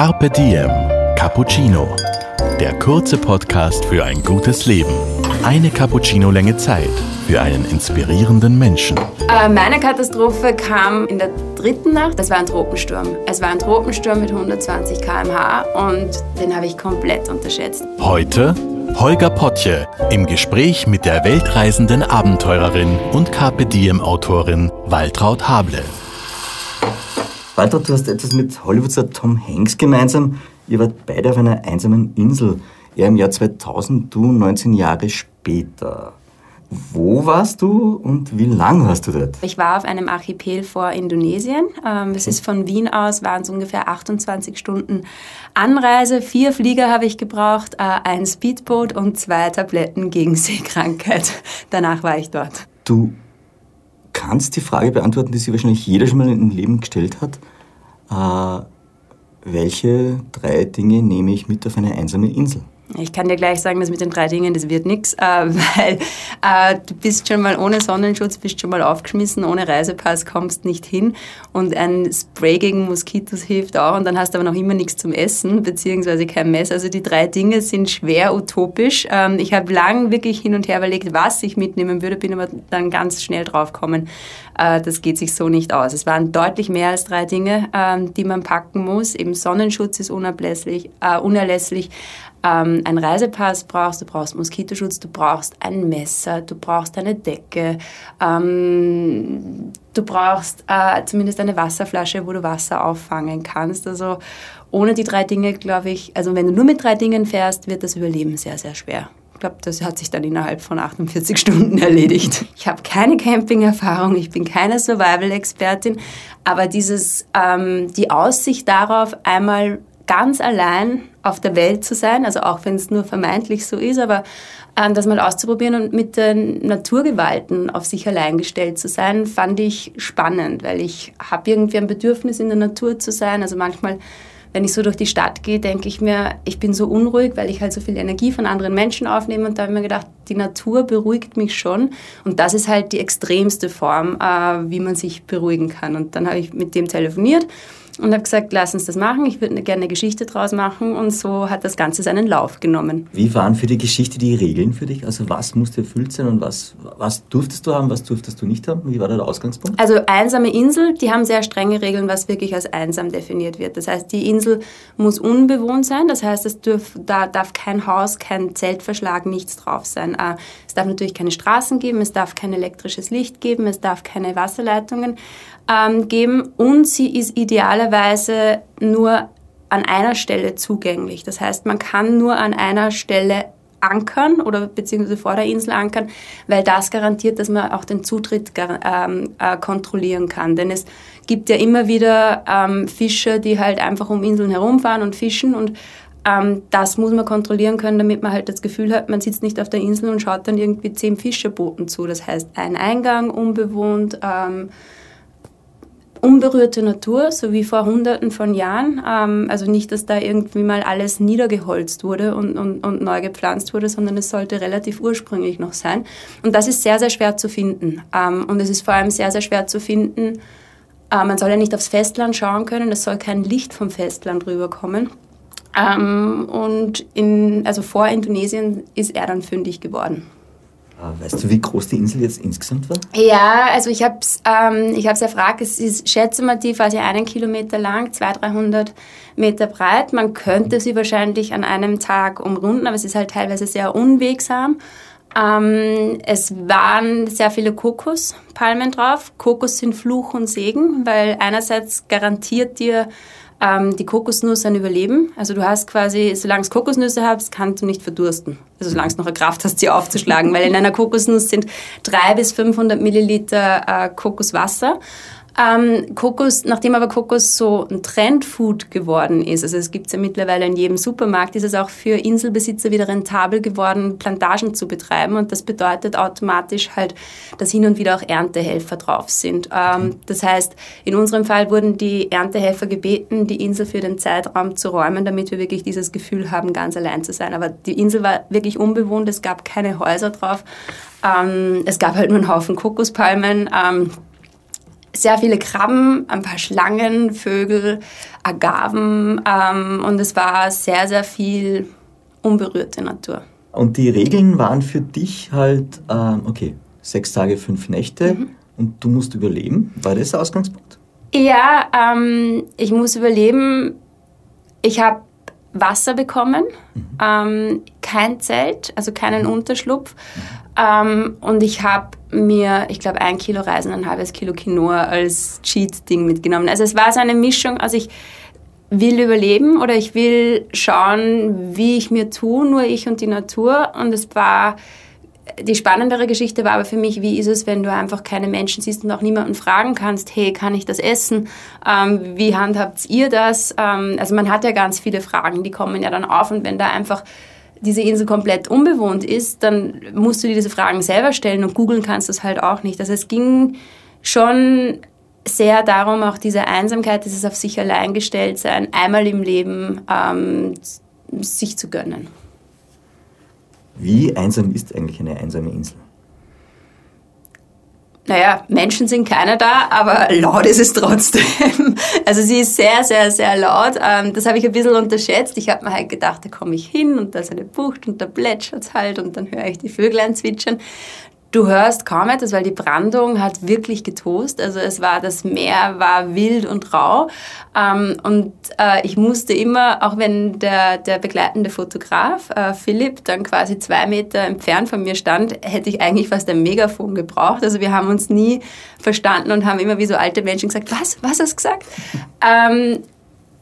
Carpe Diem Cappuccino. Der kurze Podcast für ein gutes Leben. Eine Cappuccino-Länge Zeit für einen inspirierenden Menschen. Äh, meine Katastrophe kam in der dritten Nacht. Das war ein Tropensturm. Es war ein Tropensturm mit 120 km/h und den habe ich komplett unterschätzt. Heute Holger Potje im Gespräch mit der weltreisenden Abenteurerin und Carpe Diem-Autorin Waltraud Hable. Waltraud, du hast etwas mit Hollywoodstar Tom Hanks gemeinsam. Ihr wart beide auf einer einsamen Insel. Er im Jahr 2000, du 19 Jahre später. Wo warst du und wie lang warst du dort? Ich war auf einem Archipel vor Indonesien. Ähm, es ist von Wien aus, waren es ungefähr 28 Stunden Anreise. Vier Flieger habe ich gebraucht, äh, ein Speedboot und zwei Tabletten gegen Seekrankheit. Danach war ich dort. Du kannst die Frage beantworten, die sich wahrscheinlich jeder schon mal im Leben gestellt hat. Äh, welche drei Dinge nehme ich mit auf eine einsame Insel? Ich kann dir gleich sagen, dass mit den drei Dingen, das wird nichts, äh, weil äh, du bist schon mal ohne Sonnenschutz, bist schon mal aufgeschmissen, ohne Reisepass kommst nicht hin und ein Spray gegen Moskitos hilft auch und dann hast du aber noch immer nichts zum Essen, beziehungsweise kein Mess. Also die drei Dinge sind schwer utopisch. Ähm, ich habe lang wirklich hin und her überlegt, was ich mitnehmen würde, bin aber dann ganz schnell draufgekommen, äh, das geht sich so nicht aus. Es waren deutlich mehr als drei Dinge, ähm, die man packen muss. Eben Sonnenschutz ist unablässlich, äh, unerlässlich, ähm, einen Reisepass brauchst, du brauchst Moskitoschutz, du brauchst ein Messer, du brauchst eine Decke, ähm, du brauchst äh, zumindest eine Wasserflasche, wo du Wasser auffangen kannst. Also ohne die drei Dinge, glaube ich, also wenn du nur mit drei Dingen fährst, wird das Überleben sehr, sehr schwer. Ich glaube, das hat sich dann innerhalb von 48 Stunden erledigt. Ich habe keine Camping-Erfahrung, ich bin keine Survival-Expertin, aber dieses, ähm, die Aussicht darauf, einmal ganz allein auf der Welt zu sein, also auch wenn es nur vermeintlich so ist, aber ähm, das mal auszuprobieren und mit den Naturgewalten auf sich allein gestellt zu sein, fand ich spannend, weil ich habe irgendwie ein Bedürfnis in der Natur zu sein. Also manchmal, wenn ich so durch die Stadt gehe, denke ich mir, ich bin so unruhig, weil ich halt so viel Energie von anderen Menschen aufnehme und da habe ich mir gedacht, die Natur beruhigt mich schon und das ist halt die extremste Form, äh, wie man sich beruhigen kann. Und dann habe ich mit dem telefoniert und habe gesagt, lass uns das machen, ich würde gerne eine Geschichte draus machen und so hat das Ganze seinen Lauf genommen. Wie waren für die Geschichte die Regeln für dich? Also was musste erfüllt sein und was, was durftest du haben, was durftest du nicht haben? Wie war da der Ausgangspunkt? Also einsame Insel, die haben sehr strenge Regeln, was wirklich als einsam definiert wird. Das heißt, die Insel muss unbewohnt sein, das heißt, es dürf, da darf kein Haus, kein Zeltverschlag, nichts drauf sein. Es darf natürlich keine Straßen geben, es darf kein elektrisches Licht geben, es darf keine Wasserleitungen ähm, geben und sie ist idealerweise nur an einer Stelle zugänglich. Das heißt, man kann nur an einer Stelle ankern oder beziehungsweise vor der Insel ankern, weil das garantiert, dass man auch den Zutritt ähm, äh, kontrollieren kann. Denn es gibt ja immer wieder ähm, Fischer, die halt einfach um Inseln herumfahren und fischen und ähm, das muss man kontrollieren können, damit man halt das Gefühl hat, man sitzt nicht auf der Insel und schaut dann irgendwie zehn Fischerbooten zu. Das heißt, ein Eingang unbewohnt, ähm, unberührte Natur, so wie vor Hunderten von Jahren. Ähm, also nicht, dass da irgendwie mal alles niedergeholzt wurde und, und, und neu gepflanzt wurde, sondern es sollte relativ ursprünglich noch sein. Und das ist sehr, sehr schwer zu finden. Ähm, und es ist vor allem sehr, sehr schwer zu finden. Äh, man soll ja nicht aufs Festland schauen können, es soll kein Licht vom Festland rüberkommen. Ähm, und in, also vor Indonesien ist er dann fündig geworden. Ah, weißt du, wie groß die Insel jetzt insgesamt war? Ja, also ich habe es ähm, erfragt. Es ist, schätze mal, die quasi einen Kilometer lang, 200, 300 Meter breit. Man könnte sie wahrscheinlich an einem Tag umrunden, aber es ist halt teilweise sehr unwegsam. Ähm, es waren sehr viele Kokospalmen drauf. Kokos sind Fluch und Segen, weil einerseits garantiert dir ähm, die Kokosnuss ein Überleben. Also du hast quasi, solange es Kokosnüsse hast, kannst du nicht verdursten. Also solange es noch eine Kraft hast, sie aufzuschlagen, weil in einer Kokosnuss sind 300 bis 500 Milliliter äh, Kokoswasser. Ähm, Kokos, nachdem aber Kokos so ein Trendfood geworden ist, also es gibt es ja mittlerweile in jedem Supermarkt, ist es auch für Inselbesitzer wieder rentabel geworden, Plantagen zu betreiben. Und das bedeutet automatisch halt, dass hin und wieder auch Erntehelfer drauf sind. Ähm, das heißt, in unserem Fall wurden die Erntehelfer gebeten, die Insel für den Zeitraum zu räumen, damit wir wirklich dieses Gefühl haben, ganz allein zu sein. Aber die Insel war wirklich unbewohnt, es gab keine Häuser drauf. Ähm, es gab halt nur einen Haufen Kokospalmen. Ähm, sehr viele Krabben, ein paar Schlangen, Vögel, Agaven ähm, und es war sehr, sehr viel unberührte Natur. Und die Regeln waren für dich halt, ähm, okay, sechs Tage, fünf Nächte mhm. und du musst überleben. War das der Ausgangspunkt? Ja, ähm, ich muss überleben. Ich habe Wasser bekommen, mhm. ähm, kein Zelt, also keinen mhm. Unterschlupf. Ähm, und ich habe mir, ich glaube, ein Kilo Reisen, ein halbes Kilo Quinoa als Cheat-Ding mitgenommen. Also es war so eine Mischung, also ich will überleben oder ich will schauen, wie ich mir tue, nur ich und die Natur. Und es war die spannendere Geschichte war aber für mich, wie ist es, wenn du einfach keine Menschen siehst und auch niemanden fragen kannst, hey, kann ich das essen? Ähm, wie handhabt ihr das? Ähm, also man hat ja ganz viele Fragen, die kommen ja dann auf und wenn da einfach diese Insel komplett unbewohnt ist, dann musst du dir diese Fragen selber stellen und googeln kannst du es halt auch nicht. Also es ging schon sehr darum, auch diese Einsamkeit, dieses auf sich allein gestellt sein, einmal im Leben ähm, sich zu gönnen. Wie einsam ist eigentlich eine einsame Insel? Naja, Menschen sind keine da, aber laut ist es trotzdem. Also sie ist sehr, sehr, sehr laut. Ähm, das habe ich ein bisschen unterschätzt. Ich habe mir halt gedacht, da komme ich hin und da ist eine Bucht und da plätschert es halt und dann höre ich die Vöglein zwitschern. Du hörst kaum etwas, weil die Brandung hat wirklich getost. Also es war, das Meer war wild und rau. Ähm, und äh, ich musste immer, auch wenn der, der begleitende Fotograf, äh, Philipp, dann quasi zwei Meter entfernt von mir stand, hätte ich eigentlich fast ein Megafon gebraucht. Also wir haben uns nie verstanden und haben immer wie so alte Menschen gesagt, was, was hast du gesagt? ähm,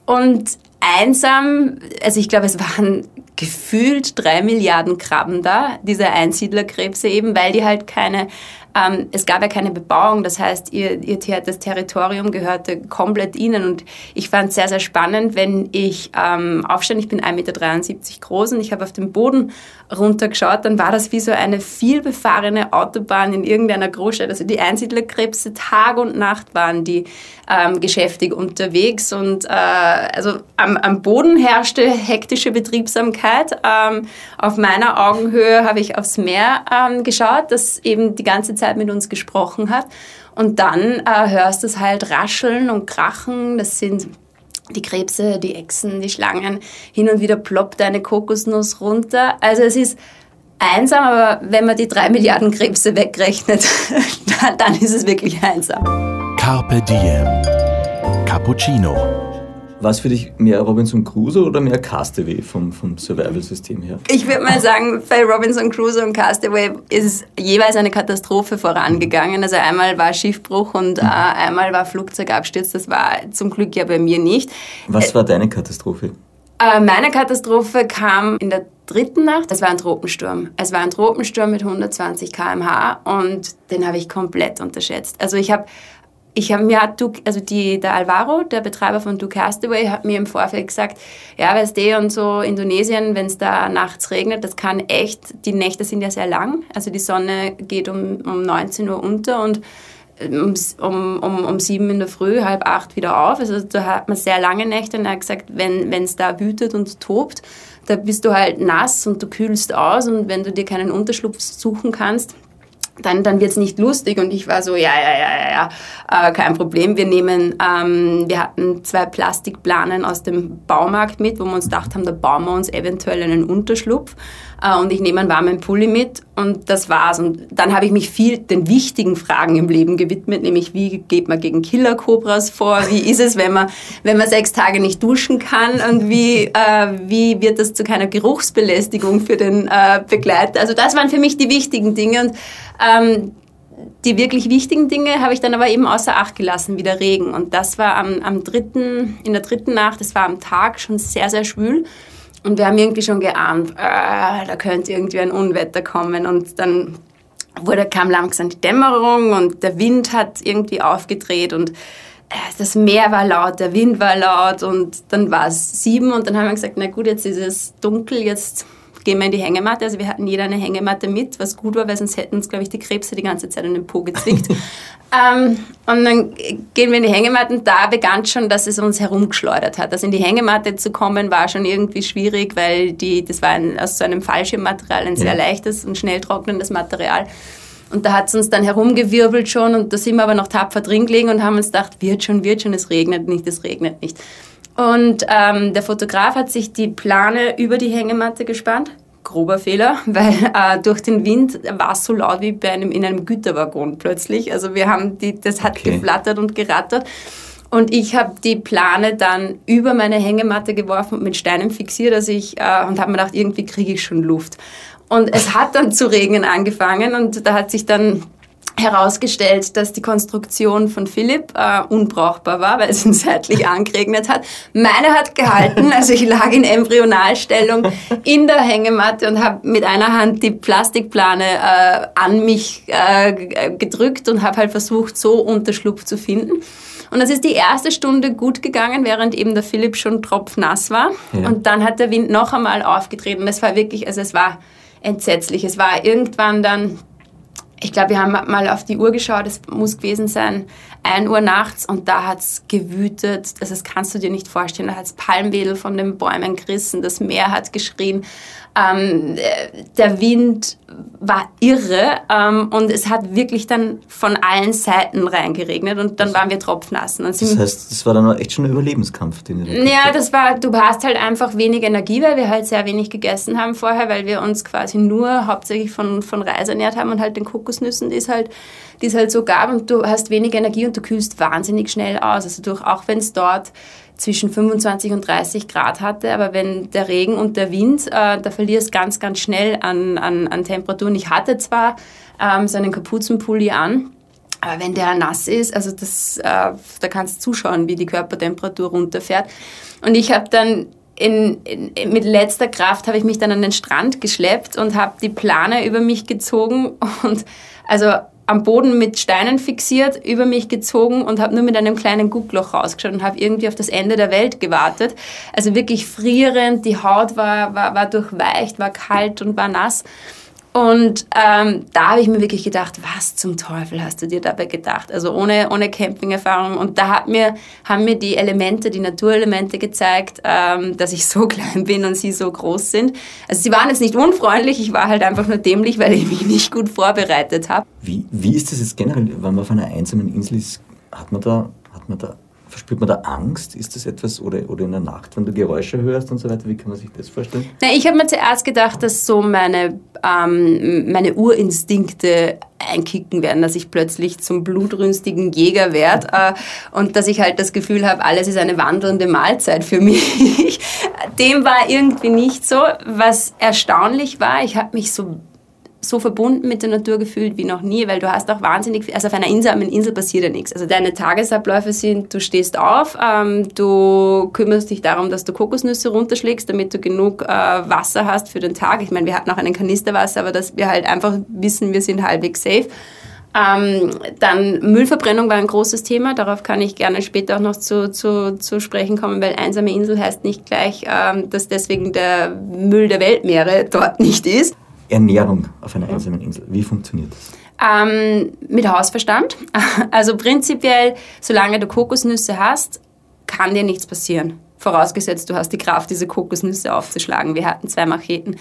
und einsam, also ich glaube, es waren gefühlt drei Milliarden Krabben da, diese Einsiedlerkrebse eben, weil die halt keine ähm, es gab ja keine Bebauung, das heißt, ihr, ihr, das Territorium gehörte komplett ihnen. Und ich fand es sehr, sehr spannend, wenn ich ähm, aufstand, ich bin 1,73 Meter groß und ich habe auf den Boden runtergeschaut, dann war das wie so eine vielbefahrene Autobahn in irgendeiner Großstadt. Also die Einsiedlerkrebse Tag und Nacht waren die ähm, geschäftig unterwegs und äh, also am, am, Boden herrschte hektische Betriebsamkeit. Ähm, auf meiner Augenhöhe habe ich aufs Meer ähm, geschaut, das eben die ganze Zeit mit uns gesprochen hat. Und dann äh, hörst du es halt rascheln und krachen. Das sind die Krebse, die Echsen, die Schlangen. Hin und wieder ploppt eine Kokosnuss runter. Also es ist einsam, aber wenn man die drei Milliarden Krebse wegrechnet, dann ist es wirklich einsam. Carpe Diem. Cappuccino. Was für dich mehr Robinson Crusoe oder mehr Castaway vom, vom Survival-System her? Ich würde mal sagen, bei Robinson Crusoe und Castaway ist jeweils eine Katastrophe vorangegangen. Also einmal war Schiffbruch und äh, einmal war Flugzeugabsturz. Das war zum Glück ja bei mir nicht. Was war deine Katastrophe? Äh, meine Katastrophe kam in der dritten Nacht. Es war ein Tropensturm. Es war ein Tropensturm mit 120 km/h und den habe ich komplett unterschätzt. Also ich habe ich habe mir, also die, der Alvaro, der Betreiber von Do Castaway, hat mir im Vorfeld gesagt, ja, weißt du, und so Indonesien, wenn es da nachts regnet, das kann echt, die Nächte sind ja sehr lang, also die Sonne geht um, um 19 Uhr unter und um, um, um, um sieben in der Früh, halb acht wieder auf. Also da hat man sehr lange Nächte und er hat gesagt, wenn es da wütet und tobt, da bist du halt nass und du kühlst aus und wenn du dir keinen Unterschlupf suchen kannst, dann, dann wird es nicht lustig. Und ich war so, ja, ja, ja, ja, ja, äh, kein Problem. Wir nehmen, ähm, wir hatten zwei Plastikplanen aus dem Baumarkt mit, wo wir uns gedacht haben, da bauen wir uns eventuell einen Unterschlupf. Äh, und ich nehme einen warmen Pulli mit und das war's. Und dann habe ich mich viel den wichtigen Fragen im Leben gewidmet, nämlich wie geht man gegen Killer-Cobras vor, wie ist es, wenn man, wenn man sechs Tage nicht duschen kann und wie, äh, wie wird das zu keiner Geruchsbelästigung für den äh, Begleiter. Also das waren für mich die wichtigen Dinge und ähm, die wirklich wichtigen Dinge habe ich dann aber eben außer Acht gelassen, wie der Regen. Und das war am, am dritten, in der dritten Nacht, das war am Tag schon sehr, sehr schwül. Und wir haben irgendwie schon geahnt, äh, da könnte irgendwie ein Unwetter kommen. Und dann wurde, kam langsam die Dämmerung und der Wind hat irgendwie aufgedreht und äh, das Meer war laut, der Wind war laut und dann war es sieben und dann haben wir gesagt, na gut, jetzt ist es dunkel, jetzt gehen wir in die Hängematte. Also wir hatten jeder eine Hängematte mit, was gut war, weil sonst hätten uns, glaube ich, die Krebse die ganze Zeit in den Po gezwickt. ähm, und dann gehen wir in die Hängematte und da begann schon, dass es uns herumgeschleudert hat. Also in die Hängematte zu kommen war schon irgendwie schwierig, weil die, das war ein, aus so einem Fallschirmmaterial ein sehr ja. leichtes und schnell trocknendes Material. Und da hat es uns dann herumgewirbelt schon und da sind wir aber noch tapfer drin gelegen und haben uns gedacht, wird schon, wird schon, es regnet nicht, es regnet nicht. Und ähm, der Fotograf hat sich die Plane über die Hängematte gespannt. Grober Fehler, weil äh, durch den Wind war es so laut wie bei einem, in einem Güterwaggon plötzlich. Also wir haben die, das hat okay. geflattert und gerattert. Und ich habe die Plane dann über meine Hängematte geworfen und mit Steinen fixiert dass ich, äh, und habe mir gedacht, irgendwie kriege ich schon Luft. Und es hat dann zu regnen angefangen und da hat sich dann herausgestellt, dass die Konstruktion von Philipp äh, unbrauchbar war, weil es ihn seitlich angeregnet hat. Meine hat gehalten, also ich lag in Embryonalstellung in der Hängematte und habe mit einer Hand die Plastikplane äh, an mich äh, gedrückt und habe halt versucht, so Unterschlupf zu finden. Und das ist die erste Stunde gut gegangen, während eben der Philipp schon tropfnass war. Ja. Und dann hat der Wind noch einmal aufgetreten. Es war wirklich, also es war entsetzlich. Es war irgendwann dann ich glaube, wir haben mal auf die Uhr geschaut, es muss gewesen sein, 1 Uhr nachts und da hat es gewütet, also das kannst du dir nicht vorstellen, da hat es Palmwedel von den Bäumen gerissen, das Meer hat geschrien, ähm, der Wind war irre ähm, und es hat wirklich dann von allen Seiten reingeregnet und dann waren wir tropfnass. das heißt, das war dann echt schon ein Überlebenskampf, den ihr Ja, das war, du hast halt einfach wenig Energie, weil wir halt sehr wenig gegessen haben vorher, weil wir uns quasi nur hauptsächlich von, von Reis ernährt haben und halt den Kokosnüssen, die es halt, die es halt so gab und du hast wenig Energie und du kühlst wahnsinnig schnell aus. Also durch, auch wenn es dort zwischen 25 und 30 Grad hatte. Aber wenn der Regen und der Wind, äh, da verlierst ganz, ganz schnell an, an, an Temperaturen. Ich hatte zwar ähm, so einen Kapuzenpulli an, aber wenn der nass ist, also das, äh, da kannst du zuschauen, wie die Körpertemperatur runterfährt. Und ich habe dann in, in, mit letzter Kraft habe ich mich dann an den Strand geschleppt und habe die Plane über mich gezogen und also am Boden mit Steinen fixiert, über mich gezogen und habe nur mit einem kleinen Guckloch rausgeschaut und habe irgendwie auf das Ende der Welt gewartet. Also wirklich frierend, die Haut war, war, war durchweicht, war kalt und war nass. Und ähm, da habe ich mir wirklich gedacht, was zum Teufel hast du dir dabei gedacht? Also ohne, ohne Camping-Erfahrung. Und da hat mir, haben mir die Elemente, die Naturelemente gezeigt, ähm, dass ich so klein bin und sie so groß sind. Also sie waren jetzt nicht unfreundlich, ich war halt einfach nur dämlich, weil ich mich nicht gut vorbereitet habe. Wie, wie ist das jetzt generell, wenn man auf einer einsamen Insel ist? Hat man da, hat man da Verspürt man da Angst? Ist das etwas, oder, oder in der Nacht, wenn du Geräusche hörst und so weiter, wie kann man sich das vorstellen? Na, ich habe mir zuerst gedacht, dass so meine, ähm, meine Urinstinkte einkicken werden, dass ich plötzlich zum blutrünstigen Jäger werde äh, und dass ich halt das Gefühl habe, alles ist eine wandelnde Mahlzeit für mich. Dem war irgendwie nicht so. Was erstaunlich war, ich habe mich so so verbunden mit der Natur gefühlt wie noch nie, weil du hast auch wahnsinnig viel, also auf einer Insel, einer Insel passiert ja nichts. Also deine Tagesabläufe sind, du stehst auf, ähm, du kümmerst dich darum, dass du Kokosnüsse runterschlägst, damit du genug äh, Wasser hast für den Tag. Ich meine, wir hatten auch einen Kanisterwasser, aber dass wir halt einfach wissen, wir sind halbwegs safe. Ähm, dann Müllverbrennung war ein großes Thema, darauf kann ich gerne später auch noch zu, zu, zu sprechen kommen, weil einsame Insel heißt nicht gleich, ähm, dass deswegen der Müll der Weltmeere dort nicht ist. Ernährung auf einer einsamen Insel? Wie funktioniert das? Ähm, mit Hausverstand. Also prinzipiell, solange du Kokosnüsse hast, kann dir nichts passieren. Vorausgesetzt, du hast die Kraft, diese Kokosnüsse aufzuschlagen. Wir hatten zwei Macheten.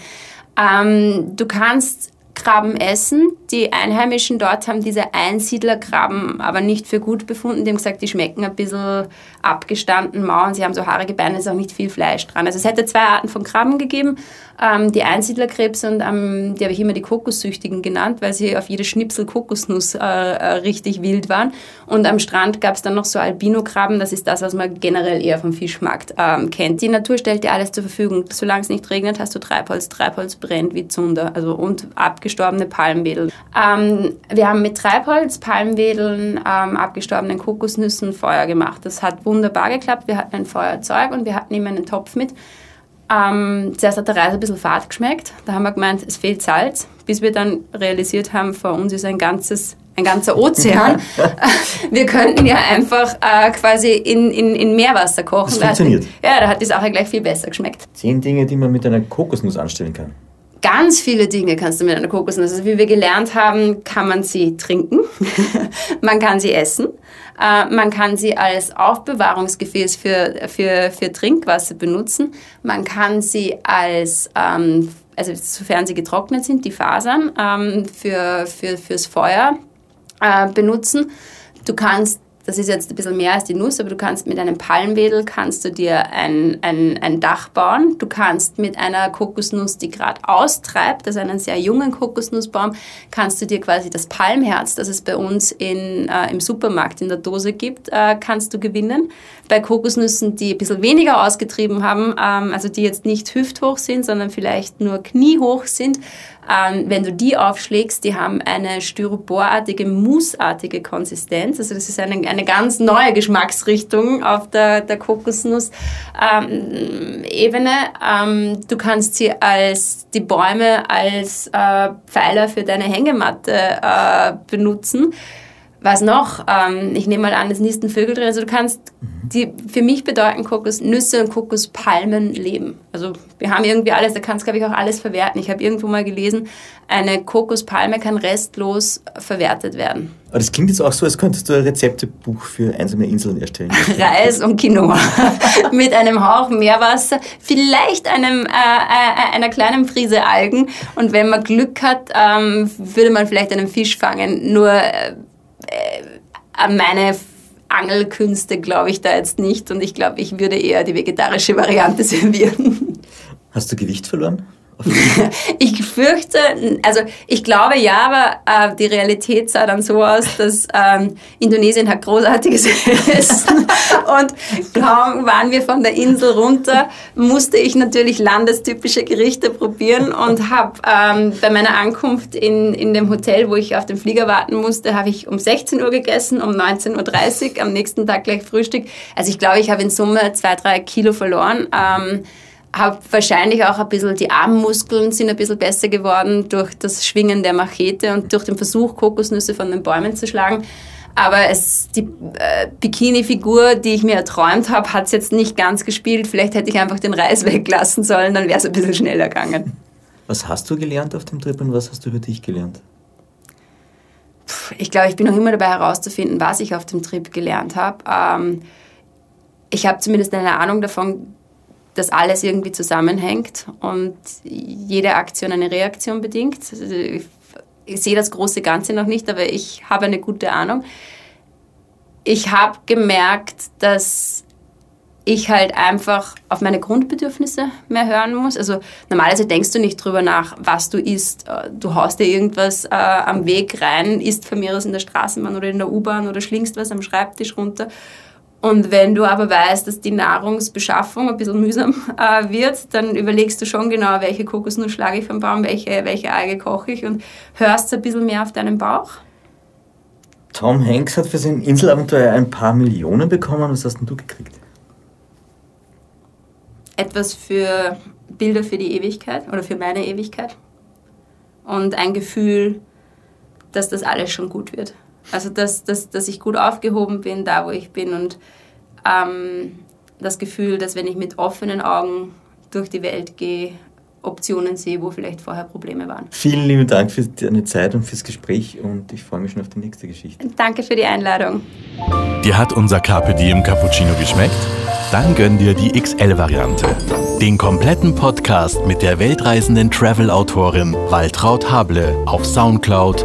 Ähm, du kannst Krabben essen. Die Einheimischen dort haben diese Einsiedlerkrabben aber nicht für gut befunden. Die haben gesagt, die schmecken ein bisschen abgestanden, mau und sie haben so haarige Beine, es ist auch nicht viel Fleisch dran. Also es hätte zwei Arten von Krabben gegeben. Ähm, die Einsiedlerkrebse und ähm, die habe ich immer die Kokossüchtigen genannt, weil sie auf jede Schnipsel Kokosnuss äh, äh, richtig wild waren. Und am Strand gab es dann noch so Albino-Krabben, das ist das, was man generell eher vom Fischmarkt ähm, kennt. Die Natur stellt dir alles zur Verfügung. Solange es nicht regnet, hast du Treibholz. Treibholz brennt wie Zunder. Also und abgestorbene Palmwedel. Ähm, wir haben mit Treibholz, Palmwedeln, ähm, abgestorbenen Kokosnüssen Feuer gemacht. Das hat wunderbar geklappt. Wir hatten ein Feuerzeug und wir hatten immer einen Topf mit. Ähm, zuerst hat der Reis ein bisschen fad geschmeckt. Da haben wir gemeint, es fehlt Salz, bis wir dann realisiert haben, vor uns ist ein ganzes ein ganzer Ozean. wir könnten ja einfach äh, quasi in, in, in Meerwasser kochen. Das funktioniert. Da ja, da hat die Sache gleich viel besser geschmeckt. Zehn Dinge, die man mit einer Kokosnuss anstellen kann. Ganz viele Dinge kannst du mit einer Kokosnuss. Also wie wir gelernt haben, kann man sie trinken, man kann sie essen, äh, man kann sie als Aufbewahrungsgefäß für, für, für Trinkwasser benutzen, man kann sie als ähm, also sofern sie getrocknet sind, die Fasern ähm, für, für, fürs Feuer äh, benutzen. Du kannst das ist jetzt ein bisschen mehr als die Nuss, aber du kannst mit einem Palmwedel kannst du dir ein, ein, ein Dach bauen. Du kannst mit einer Kokosnuss, die gerade austreibt, also einen sehr jungen Kokosnussbaum, kannst du dir quasi das Palmherz, das es bei uns in, äh, im Supermarkt in der Dose gibt, äh, kannst du gewinnen. Bei Kokosnüssen, die ein bisschen weniger ausgetrieben haben, ähm, also die jetzt nicht hüfthoch sind, sondern vielleicht nur kniehoch sind, ähm, wenn du die aufschlägst, die haben eine styroporartige, mousseartige Konsistenz. Also das ist eine, eine ganz neue Geschmacksrichtung auf der, der Kokosnuss-Ebene. Ähm, du kannst sie als die Bäume als äh, Pfeiler für deine Hängematte äh, benutzen. Was noch? Ähm, ich nehme mal an, es nisten Vögel drin. Also du kannst, die, für mich bedeuten Kokosnüsse und Kokospalmen leben. Also wir haben irgendwie alles, da kannst glaube ich auch alles verwerten. Ich habe irgendwo mal gelesen, eine Kokospalme kann restlos verwertet werden. Aber das klingt jetzt auch so, als könntest du ein Rezeptebuch für einsame Inseln erstellen. Reis und Quinoa mit einem Hauch Meerwasser, vielleicht einem, äh, äh, einer kleinen Prise Algen und wenn man Glück hat, ähm, würde man vielleicht einen Fisch fangen. Nur äh, an meine Angelkünste glaube ich da jetzt nicht und ich glaube, ich würde eher die vegetarische Variante servieren. Hast du Gewicht verloren? ich fürchte, also ich glaube ja, aber äh, die Realität sah dann so aus, dass ähm, Indonesien hat großartiges Essen und kaum waren wir von der Insel runter, musste ich natürlich landestypische Gerichte probieren und habe ähm, bei meiner Ankunft in, in dem Hotel, wo ich auf den Flieger warten musste, habe ich um 16 Uhr gegessen, um 19.30 Uhr, am nächsten Tag gleich Frühstück. Also ich glaube, ich habe in Summe zwei, drei Kilo verloren. Ähm, habe wahrscheinlich auch ein bisschen, die Armmuskeln sind ein bisschen besser geworden durch das Schwingen der Machete und durch den Versuch, Kokosnüsse von den Bäumen zu schlagen. Aber es, die äh, Bikini-Figur, die ich mir erträumt habe, hat es jetzt nicht ganz gespielt. Vielleicht hätte ich einfach den Reis weglassen sollen, dann wäre es ein bisschen schneller gegangen. Was hast du gelernt auf dem Trip und was hast du über dich gelernt? Ich glaube, ich bin noch immer dabei herauszufinden, was ich auf dem Trip gelernt habe. Ähm, ich habe zumindest eine Ahnung davon dass alles irgendwie zusammenhängt und jede Aktion eine Reaktion bedingt. Also ich, sehe das große Ganze noch nicht, aber ich habe eine gute Ahnung. Ich habe gemerkt, dass ich halt einfach auf meine Grundbedürfnisse mehr hören muss. Also normalerweise denkst du nicht drüber nach, was du isst. Du haust dir irgendwas äh, am Weg rein, isst von mir aus in der Straßenbahn oder in der U-Bahn oder schlingst was am Schreibtisch runter und wenn du aber weißt, dass die Nahrungsbeschaffung ein bisschen mühsam äh, wird, dann überlegst du schon genau, welche Kokosnuss schlage ich vom Baum, welche, welche Alge koche ich und hörst ein bisschen mehr auf deinen Bauch. Tom Hanks hat für sein Inselabenteuer ein paar Millionen bekommen. Was hast denn du gekriegt? Etwas für Bilder für die Ewigkeit oder für meine Ewigkeit. Und ein Gefühl, dass das alles schon gut wird. Also, dass, dass, dass ich gut aufgehoben bin, da wo ich bin und ähm, das Gefühl, dass wenn ich mit offenen Augen durch die Welt gehe, Optionen sehe, wo vielleicht vorher Probleme waren. Vielen lieben Dank für deine Zeit und fürs Gespräch und ich freue mich schon auf die nächste Geschichte. Danke für die Einladung. Dir hat unser Carpe Diem Cappuccino geschmeckt? Dann gönn dir die XL-Variante. Den kompletten Podcast mit der weltreisenden Travel-Autorin Waltraud Hable auf Soundcloud,